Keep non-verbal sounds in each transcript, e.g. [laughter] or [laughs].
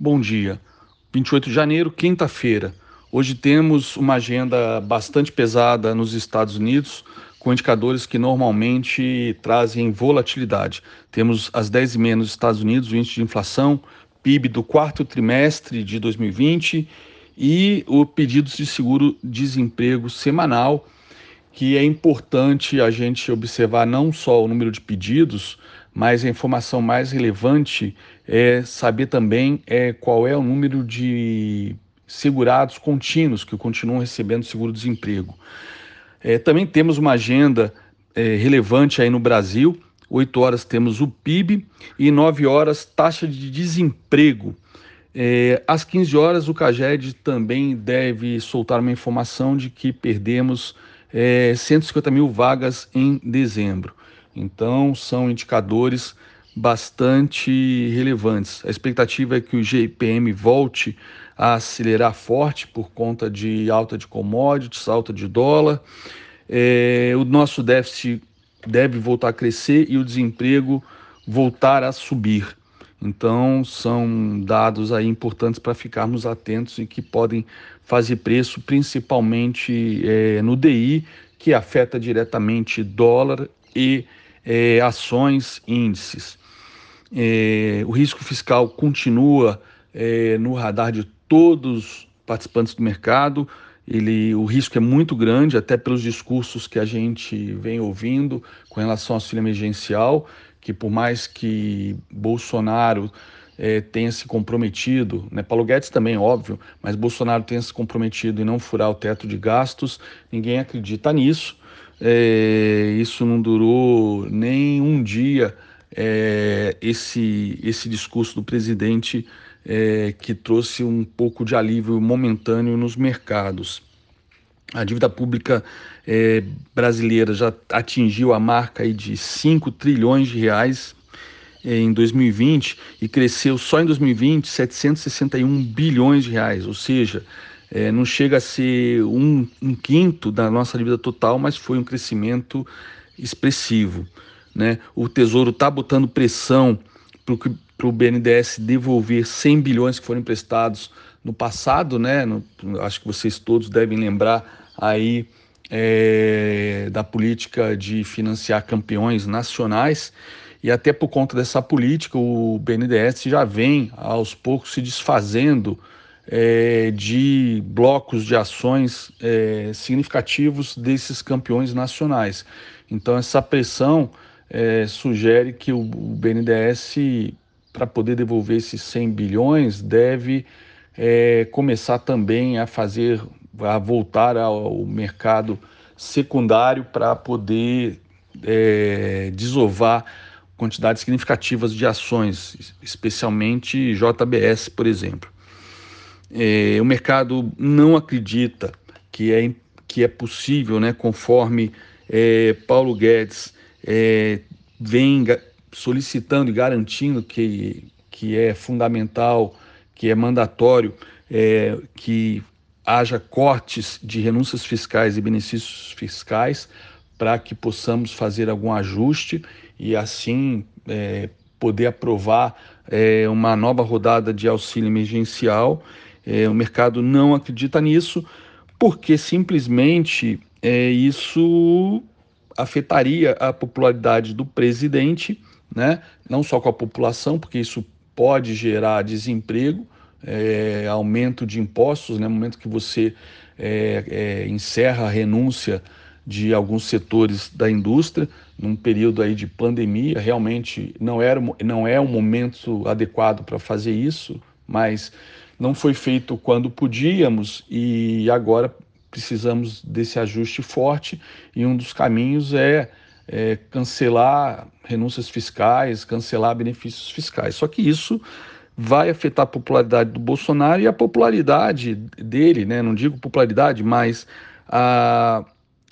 Bom dia. 28 de janeiro, quinta-feira. Hoje temos uma agenda bastante pesada nos Estados Unidos, com indicadores que normalmente trazem volatilidade. Temos às 10h30 nos Estados Unidos o índice de inflação, PIB do quarto trimestre de 2020 e o pedidos de seguro-desemprego semanal, que é importante a gente observar não só o número de pedidos, mas a informação mais relevante é saber também é, qual é o número de segurados contínuos que continuam recebendo seguro-desemprego. É, também temos uma agenda é, relevante aí no Brasil. 8 horas temos o PIB e 9 horas taxa de desemprego. É, às 15 horas, o CAGED também deve soltar uma informação de que perdemos é, 150 mil vagas em dezembro. Então, são indicadores bastante relevantes. A expectativa é que o GPM volte a acelerar forte por conta de alta de commodities, alta de dólar. É, o nosso déficit deve voltar a crescer e o desemprego voltar a subir. Então, são dados aí importantes para ficarmos atentos e que podem fazer preço, principalmente é, no DI, que afeta diretamente dólar e é, ações, índices. É, o risco fiscal continua é, no radar de todos os participantes do mercado. Ele, o risco é muito grande, até pelos discursos que a gente vem ouvindo com relação ao auxílio emergencial, que por mais que Bolsonaro é, tenha se comprometido, né, Paulo Guedes também, óbvio, mas Bolsonaro tenha se comprometido em não furar o teto de gastos, ninguém acredita nisso. É, isso não durou nem um dia é, esse, esse discurso do presidente é, que trouxe um pouco de alívio momentâneo nos mercados. A dívida pública é, brasileira já atingiu a marca de 5 trilhões de reais é, em 2020 e cresceu só em 2020 761 bilhões de reais, ou seja, é, não chega a ser um, um, quinto da nossa dívida total, mas foi um crescimento expressivo. Né? O Tesouro está botando pressão para o BNDES devolver 100 bilhões que foram emprestados no passado, né? No, acho que vocês todos devem lembrar aí é, da política de financiar campeões nacionais e até por conta dessa política o BNDES já vem aos poucos se desfazendo é, de blocos de ações é, significativos desses campeões nacionais. Então essa pressão é, sugere que o, o BNDES, para poder devolver esses 100 bilhões, deve é, começar também a fazer, a voltar ao mercado secundário para poder é, desovar quantidades significativas de ações, especialmente JBS, por exemplo. É, o mercado não acredita que é, que é possível, né, conforme é, Paulo Guedes é, vem solicitando e garantindo que, que é fundamental, que é mandatório, é, que haja cortes de renúncias fiscais e benefícios fiscais para que possamos fazer algum ajuste e assim é, poder aprovar é, uma nova rodada de auxílio emergencial. É, o mercado não acredita nisso porque simplesmente é, isso afetaria a popularidade do presidente, né? não só com a população, porque isso pode gerar desemprego, é, aumento de impostos, né? no momento que você é, é, encerra a renúncia de alguns setores da indústria, num período aí de pandemia, realmente não, era, não é um momento adequado para fazer isso, mas não foi feito quando podíamos e agora precisamos desse ajuste forte e um dos caminhos é, é, cancelar renúncias fiscais, cancelar benefícios fiscais. Só que isso vai afetar a popularidade do Bolsonaro e a popularidade dele, né? não digo popularidade, mas a,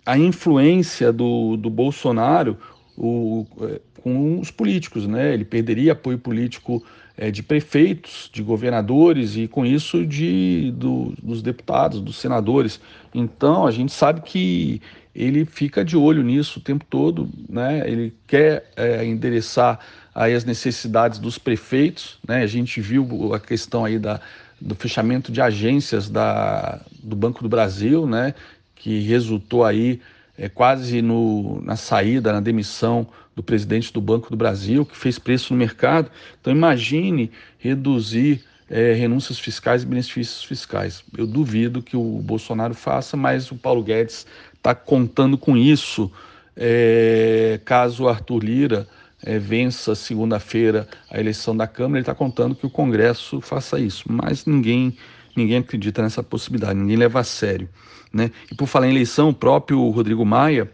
a influência do, do Bolsonaro o, é, com os políticos. Né? Ele perderia apoio político é, de prefeitos, de governadores e com isso de, do, dos deputados, dos senadores. Então a gente sabe que ele fica de olho nisso o tempo todo, né? ele quer é, endereçar aí as necessidades dos prefeitos, né? A gente viu a questão aí da, do fechamento de agências da, do Banco do Brasil, né? Que resultou aí é, quase no, na saída, na demissão do presidente do Banco do Brasil, que fez preço no mercado. Então imagine reduzir é, renúncias fiscais e benefícios fiscais. Eu duvido que o Bolsonaro faça, mas o Paulo Guedes está contando com isso. É, caso Arthur Lira é, vença segunda-feira a eleição da Câmara, ele está contando que o Congresso faça isso. Mas ninguém, ninguém acredita nessa possibilidade, ninguém leva a sério. Né? E por falar em eleição, o próprio Rodrigo Maia,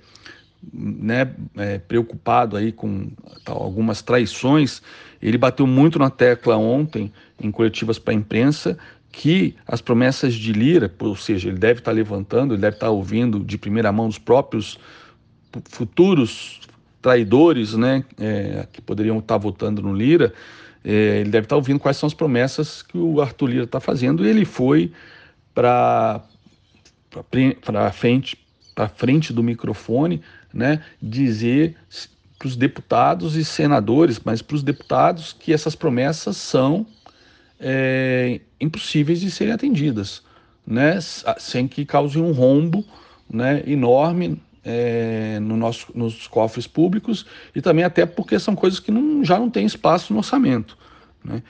né, é, preocupado aí com algumas traições, ele bateu muito na tecla ontem em coletivas para a imprensa que as promessas de Lira, ou seja, ele deve estar tá levantando, ele deve estar tá ouvindo de primeira mão dos próprios futuros traidores, né, é, que poderiam estar tá votando no Lira, é, ele deve estar ouvindo quais são as promessas que o Arthur Lira está fazendo e ele foi para para frente para frente do microfone, né, dizer para os deputados e senadores, mas para os deputados que essas promessas são é, impossíveis de serem atendidas, né, sem que cause um rombo né, enorme é, no nosso, nos cofres públicos e também até porque são coisas que não, já não tem espaço no orçamento. Né?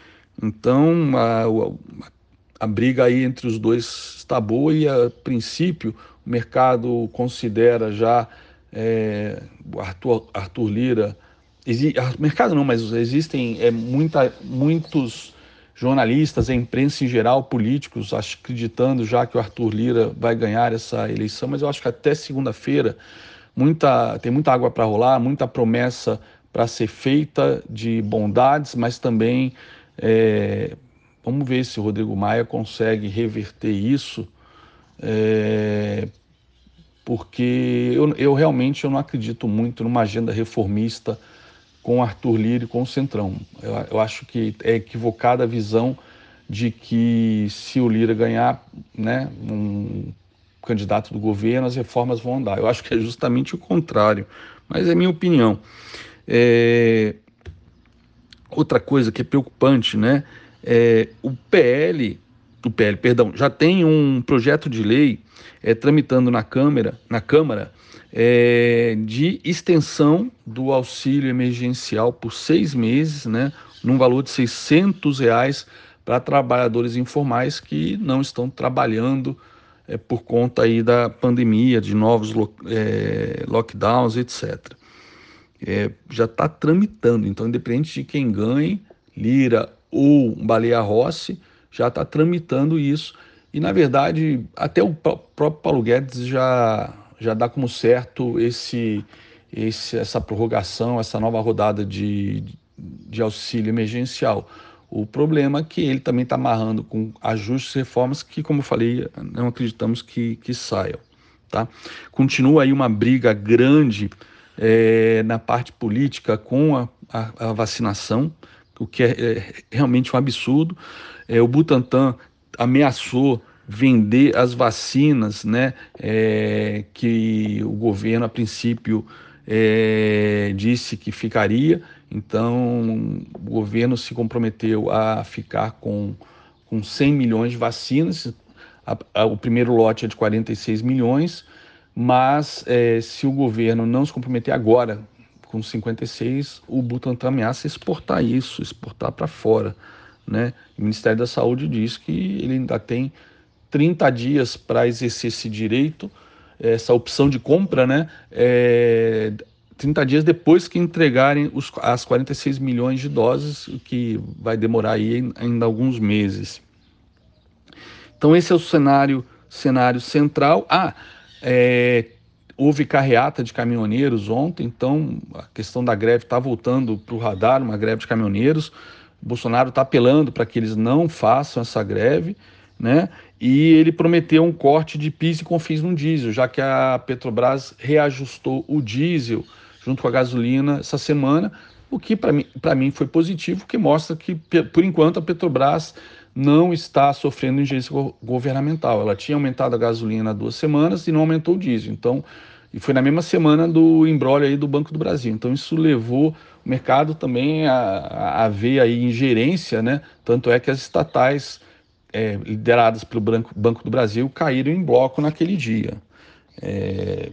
Então, a, a, a briga aí entre os dois está boa e, a princípio, o mercado considera já é, Arthur, Arthur Lira. Exi, mercado não, mas existem é, muita, muitos jornalistas, a imprensa em geral, políticos, acreditando já que o Arthur Lira vai ganhar essa eleição, mas eu acho que até segunda-feira muita, tem muita água para rolar, muita promessa para ser feita de bondades, mas também é, Vamos ver se o Rodrigo Maia consegue reverter isso, é, porque eu, eu, realmente eu não acredito muito numa agenda reformista com Arthur Lira e com o Centrão. Eu, eu acho que é equivocada a visão de que se o Lira ganhar né, um candidato do governo, as reformas vão andar. Eu acho que é justamente o contrário, mas é minha opinião. É... Outra coisa que é preocupante, né? É, o PL, o PL, perdão, já tem um projeto de lei é, tramitando na Câmara, na Câmara é, de extensão do auxílio emergencial por seis meses, né, num valor de 600 reais para trabalhadores informais que não estão trabalhando é, por conta aí da pandemia, de novos lo, é, lockdowns, etc. É, já está tramitando, então independente de quem ganhe, Lira ou Baleia Rossi já está tramitando isso. E, na verdade, até o próprio Paulo Guedes já, já dá como certo esse, esse, essa prorrogação, essa nova rodada de, de auxílio emergencial. O problema é que ele também está amarrando com ajustes e reformas que, como eu falei, não acreditamos que, que saiam. Tá? Continua aí uma briga grande é, na parte política com a, a, a vacinação o que é, é realmente um absurdo. É, o Butantan ameaçou vender as vacinas, né, é, que o governo a princípio é, disse que ficaria. Então, o governo se comprometeu a ficar com, com 100 milhões de vacinas. A, a, o primeiro lote é de 46 milhões, mas é, se o governo não se comprometer agora com 56, o Butantan ameaça exportar isso, exportar para fora. Né? O Ministério da Saúde diz que ele ainda tem 30 dias para exercer esse direito, essa opção de compra, né? É, 30 dias depois que entregarem os, as 46 milhões de doses, que vai demorar aí ainda alguns meses. Então esse é o cenário, cenário central. Ah, é, Houve carreata de caminhoneiros ontem, então a questão da greve está voltando para o radar, uma greve de caminhoneiros. Bolsonaro está apelando para que eles não façam essa greve, né? E ele prometeu um corte de PIS e COFINS no diesel, já que a Petrobras reajustou o diesel junto com a gasolina essa semana, o que para mim, mim foi positivo, que mostra que, por enquanto, a Petrobras não está sofrendo ingerência governamental. Ela tinha aumentado a gasolina há duas semanas e não aumentou o diesel. Então, E foi na mesma semana do embrólio aí do Banco do Brasil. Então isso levou o mercado também a, a ver aí ingerência, né? Tanto é que as estatais é, lideradas pelo Banco, do Brasil caíram em bloco naquele dia. É,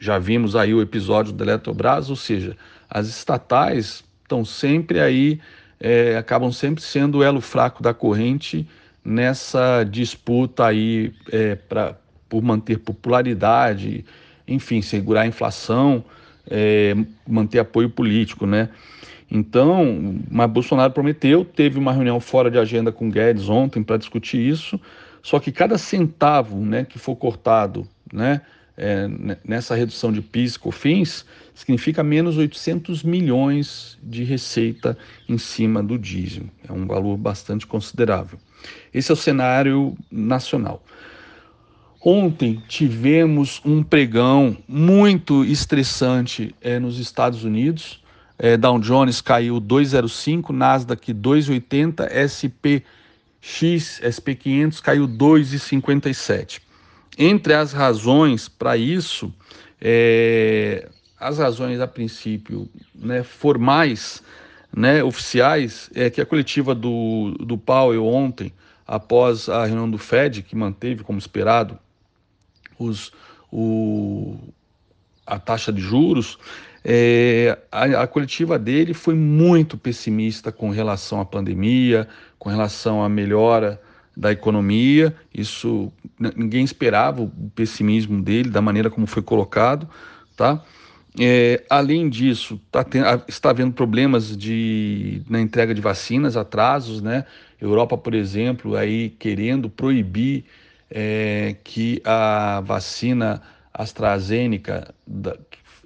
já vimos aí o episódio da Eletrobras, ou seja, as estatais estão sempre aí, é, acabam sempre sendo o elo fraco da corrente nessa disputa aí é, pra, por manter popularidade, enfim, segurar a inflação, é, manter apoio político, né? Então, mas Bolsonaro prometeu, teve uma reunião fora de agenda com Guedes ontem para discutir isso, só que cada centavo né, que for cortado né, é, nessa redução de PIS COFINS significa menos 800 milhões de receita em cima do diesel. É um valor bastante considerável. Esse é o cenário nacional. Ontem tivemos um pregão muito estressante é, nos Estados Unidos. É, Dow Jones caiu 2,05, Nasdaq 2,80, SPX, SP500 caiu 2,57. Entre as razões para isso, é, as razões a princípio né, formais, né, oficiais, é que a coletiva do, do Powell ontem, após a reunião do Fed, que manteve como esperado os, o, a taxa de juros, é, a, a, coletiva dele foi muito pessimista com relação à pandemia, com relação à melhora da economia. Isso ninguém esperava o pessimismo dele, da maneira como foi colocado, tá? É, além disso, tá está havendo problemas de, na entrega de vacinas, atrasos, né? Europa, por exemplo, aí querendo proibir é, que a vacina AstraZeneca, da,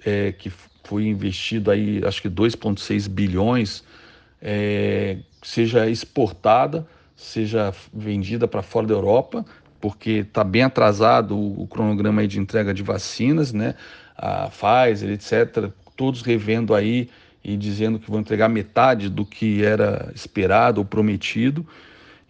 é, que foi investido aí, acho que 2,6 bilhões, é, seja exportada, seja vendida para fora da Europa, porque está bem atrasado o, o cronograma de entrega de vacinas, né? A Pfizer, etc., todos revendo aí e dizendo que vão entregar metade do que era esperado ou prometido.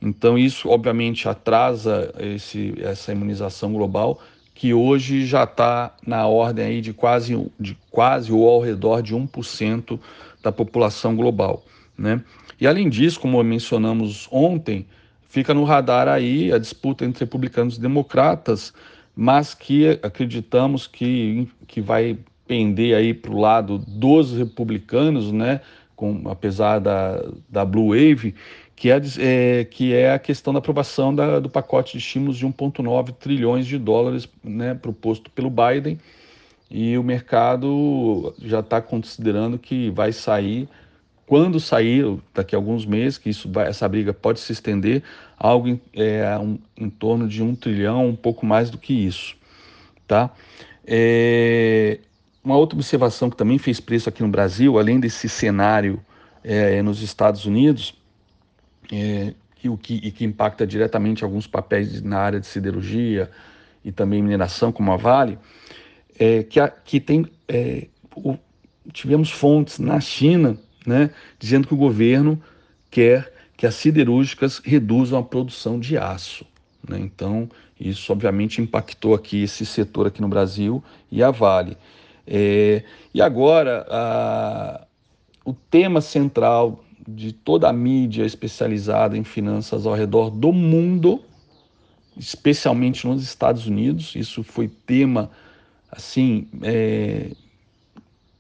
Então isso obviamente atrasa esse, essa imunização global que hoje já está na ordem aí de quase, de quase ou ao redor de 1% da população global. Né? E além disso, como mencionamos ontem, fica no radar aí a disputa entre republicanos e democratas, mas que acreditamos que, que vai pender aí para o lado dos republicanos, né? Com, apesar da, da Blue Wave, que é, é, que é a questão da aprovação da, do pacote de estímulos de 1,9 trilhões de dólares né, proposto pelo Biden. E o mercado já está considerando que vai sair, quando sair, daqui a alguns meses, que isso vai, essa briga pode se estender, algo em, é, um, em torno de um trilhão, um pouco mais do que isso. Tá? É, uma outra observação que também fez preço aqui no Brasil, além desse cenário é, nos Estados Unidos, é, que, o que, e que impacta diretamente alguns papéis na área de siderurgia e também mineração, como a Vale, é, que, a, que tem, é, o, tivemos fontes na China né, dizendo que o governo quer que as siderúrgicas reduzam a produção de aço. Né? Então, isso obviamente impactou aqui esse setor aqui no Brasil e a Vale. É, e agora, a, o tema central de toda a mídia especializada em finanças ao redor do mundo, especialmente nos Estados Unidos. Isso foi tema, assim, é,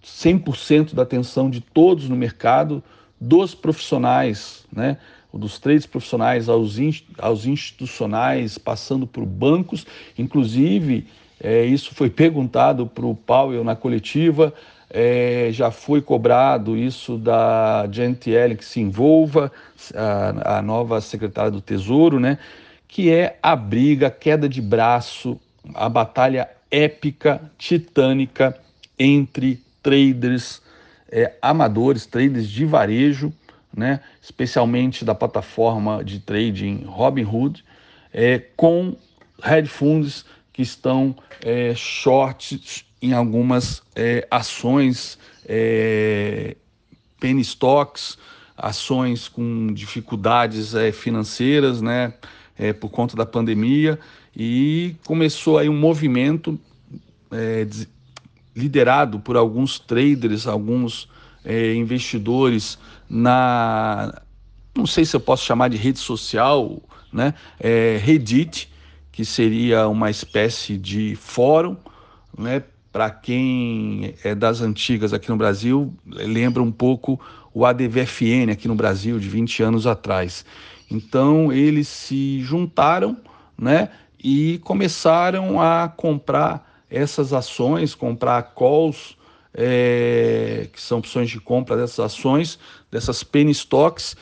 100% da atenção de todos no mercado, dos profissionais, né? dos três profissionais aos, aos institucionais, passando por bancos, inclusive é, isso foi [laughs] perguntado para o Powell na coletiva, é, já foi cobrado isso da Yellen que se envolva, a, a, nova secretária do Tesouro, né? Que é a briga, a queda de braço, a batalha épica, titânica entre traders é, amadores, traders de varejo, né? Especialmente da plataforma de trading Robinhood, é, com hedge funds que estão é, shorts em algumas é, ações, é, penny stocks, ações com dificuldades é, financeiras, né, é, por conta da pandemia, e começou aí um movimento é, liderado por alguns traders, alguns é, investidores na, não sei se eu posso chamar de rede social, né? É, Reddit, que seria uma espécie de fórum, né? Para quem é das antigas aqui no Brasil, lembra um pouco o ADVFN aqui no Brasil de 20 anos atrás. Então eles se juntaram, né? E começaram a comprar essas ações, comprar calls, é, que são opções de compra dessas ações, dessas penny stocks,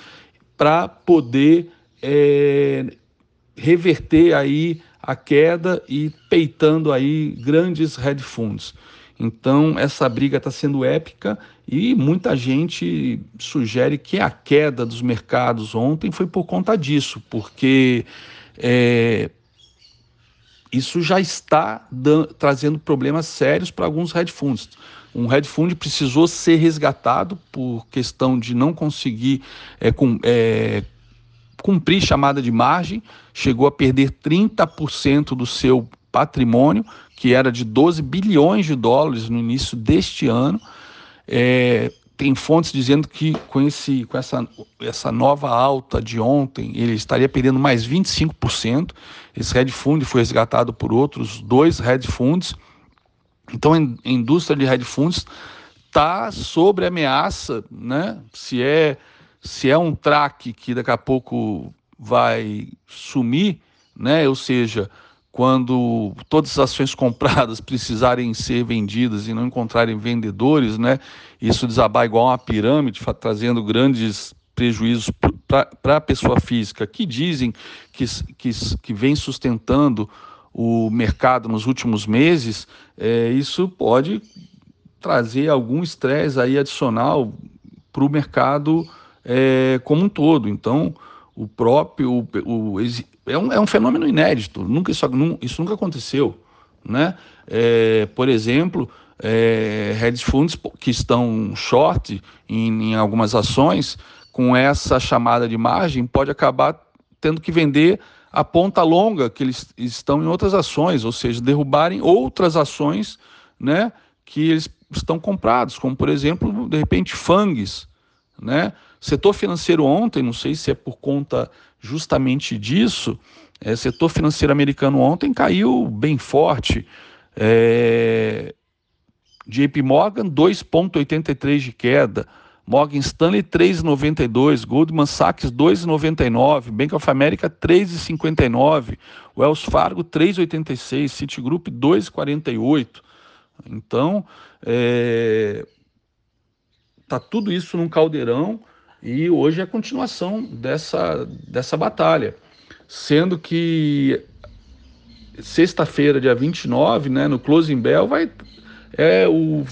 para poder é, reverter aí a queda e peitando aí grandes hedge funds. Então essa briga está sendo épica e muita gente sugere que a queda dos mercados ontem foi por conta disso, porque é, isso já está trazendo problemas sérios para alguns hedge funds. Um hedge fund precisou ser resgatado por questão de não conseguir é, com, é, cumprir chamada de margem, chegou a perder 30% do seu patrimônio, que era de 12 bilhões de dólares no início deste ano. É, tem fontes dizendo que com, esse, com essa, essa nova alta de ontem, ele estaria perdendo mais 25%. Esse hedge fund foi resgatado por outros dois hedge funds. Então, a indústria de hedge funds está sobre ameaça, né? Se é se é um track que daqui a pouco vai sumir, né? Ou seja, quando todas as ações compradas precisarem ser vendidas e não encontrarem vendedores, né? Isso desabar igual uma pirâmide, trazendo grandes prejuízos para a pessoa física, que dizem que, que, que vem sustentando o mercado nos últimos meses, é, isso pode trazer algum estresse aí adicional para o mercado é, como um todo. Então, o próprio o, é, um, é um fenômeno inédito. Nunca isso, isso nunca aconteceu, né? É, por exemplo, é, hedge funds que estão short em, em algumas ações com essa chamada de margem pode acabar tendo que vender a ponta longa que eles estão em outras ações, ou seja, derrubarem outras ações né, que eles estão comprados, como por exemplo, de repente, FANGs. Né? Setor financeiro ontem, não sei se é por conta justamente disso, é, setor financeiro americano ontem caiu bem forte. É, JP Morgan 2,83 de queda. Morgan Stanley 3,92, Goldman Sachs 2,99, Bank of America 3,59, Wells Fargo 3,86, Citigroup 2,48. Então, é, tá tudo isso num caldeirão e hoje é a continuação dessa, dessa batalha. Sendo que sexta-feira, dia 29, né, no Closing Bell, vai, é o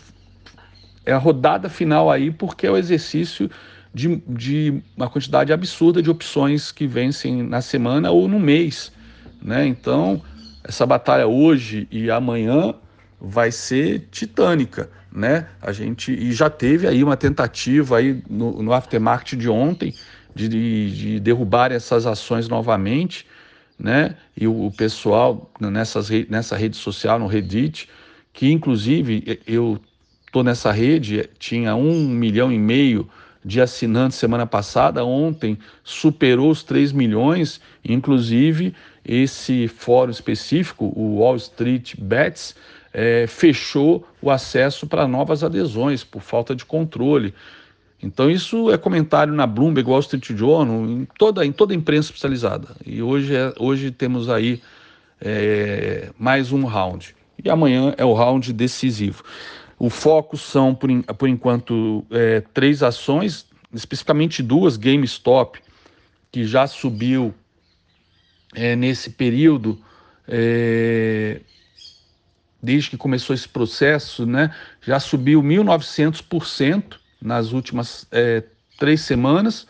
é a rodada final aí, porque é o exercício de, de uma quantidade absurda de opções que vencem na semana ou no mês. Né? Então, essa batalha hoje e amanhã vai ser titânica, né? A gente e já teve aí uma tentativa aí no, no aftermarket de ontem de, de, de derrubar essas ações novamente, né? E o, o pessoal nessas, nessa rede social, no Reddit, que inclusive eu estou nessa rede, tinha um milhão e meio de assinantes semana passada, ontem superou os 3 milhões, inclusive esse fórum específico, o Wall Street Bets, é, fechou o acesso para novas adesões por falta de controle. Então isso é comentário na Bloomberg, Wall Street Journal, em toda, em toda a imprensa especializada. E hoje, é, hoje temos aí é, mais um round. E amanhã é o round decisivo. O foco são, por, por enquanto, é, três ações, especificamente duas, GameStop, que já subiu é, nesse período, é, desde que começou esse processo, né, já subiu 1.900% nas últimas é, três semanas,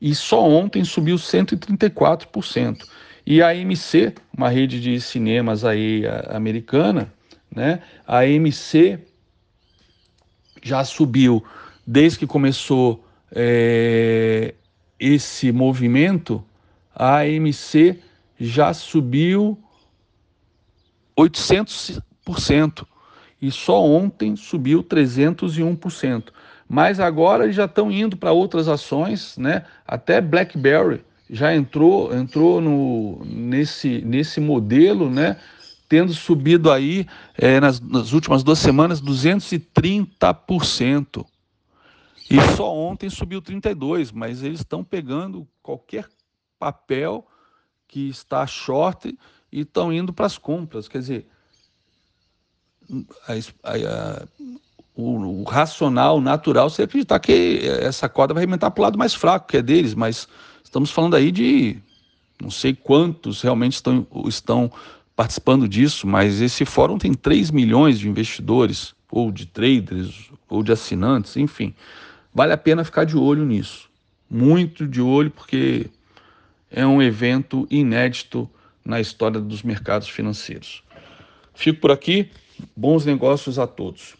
e só ontem subiu 134%. E a AMC, uma rede de cinemas aí americana, né, a AMC já subiu desde que começou é, esse movimento, a AMC já subiu 800%. e só ontem subiu 301%. Mas agora eles já estão indo para outras ações, né? Até BlackBerry já entrou entrou no, nesse, nesse modelo, né? Tendo subido aí é, nas, nas últimas duas semanas 230%. E só ontem subiu 32, mas eles estão pegando qualquer papel que está short e estão indo para as compras. Quer dizer, a, a, o, o, racional, natural, você acreditar que essa corda vai arrebentar para o lado mais fraco, que é deles, mas estamos falando aí de não sei quantos realmente estão, estão participando disso, mas esse fórum tem 3 milhões de investidores, ou de traders, ou de assinantes, enfim. Vale a pena ficar de olho nisso. Muito de olho, porque é um evento inédito na história dos mercados financeiros. Fico por aqui. Bons negócios a todos.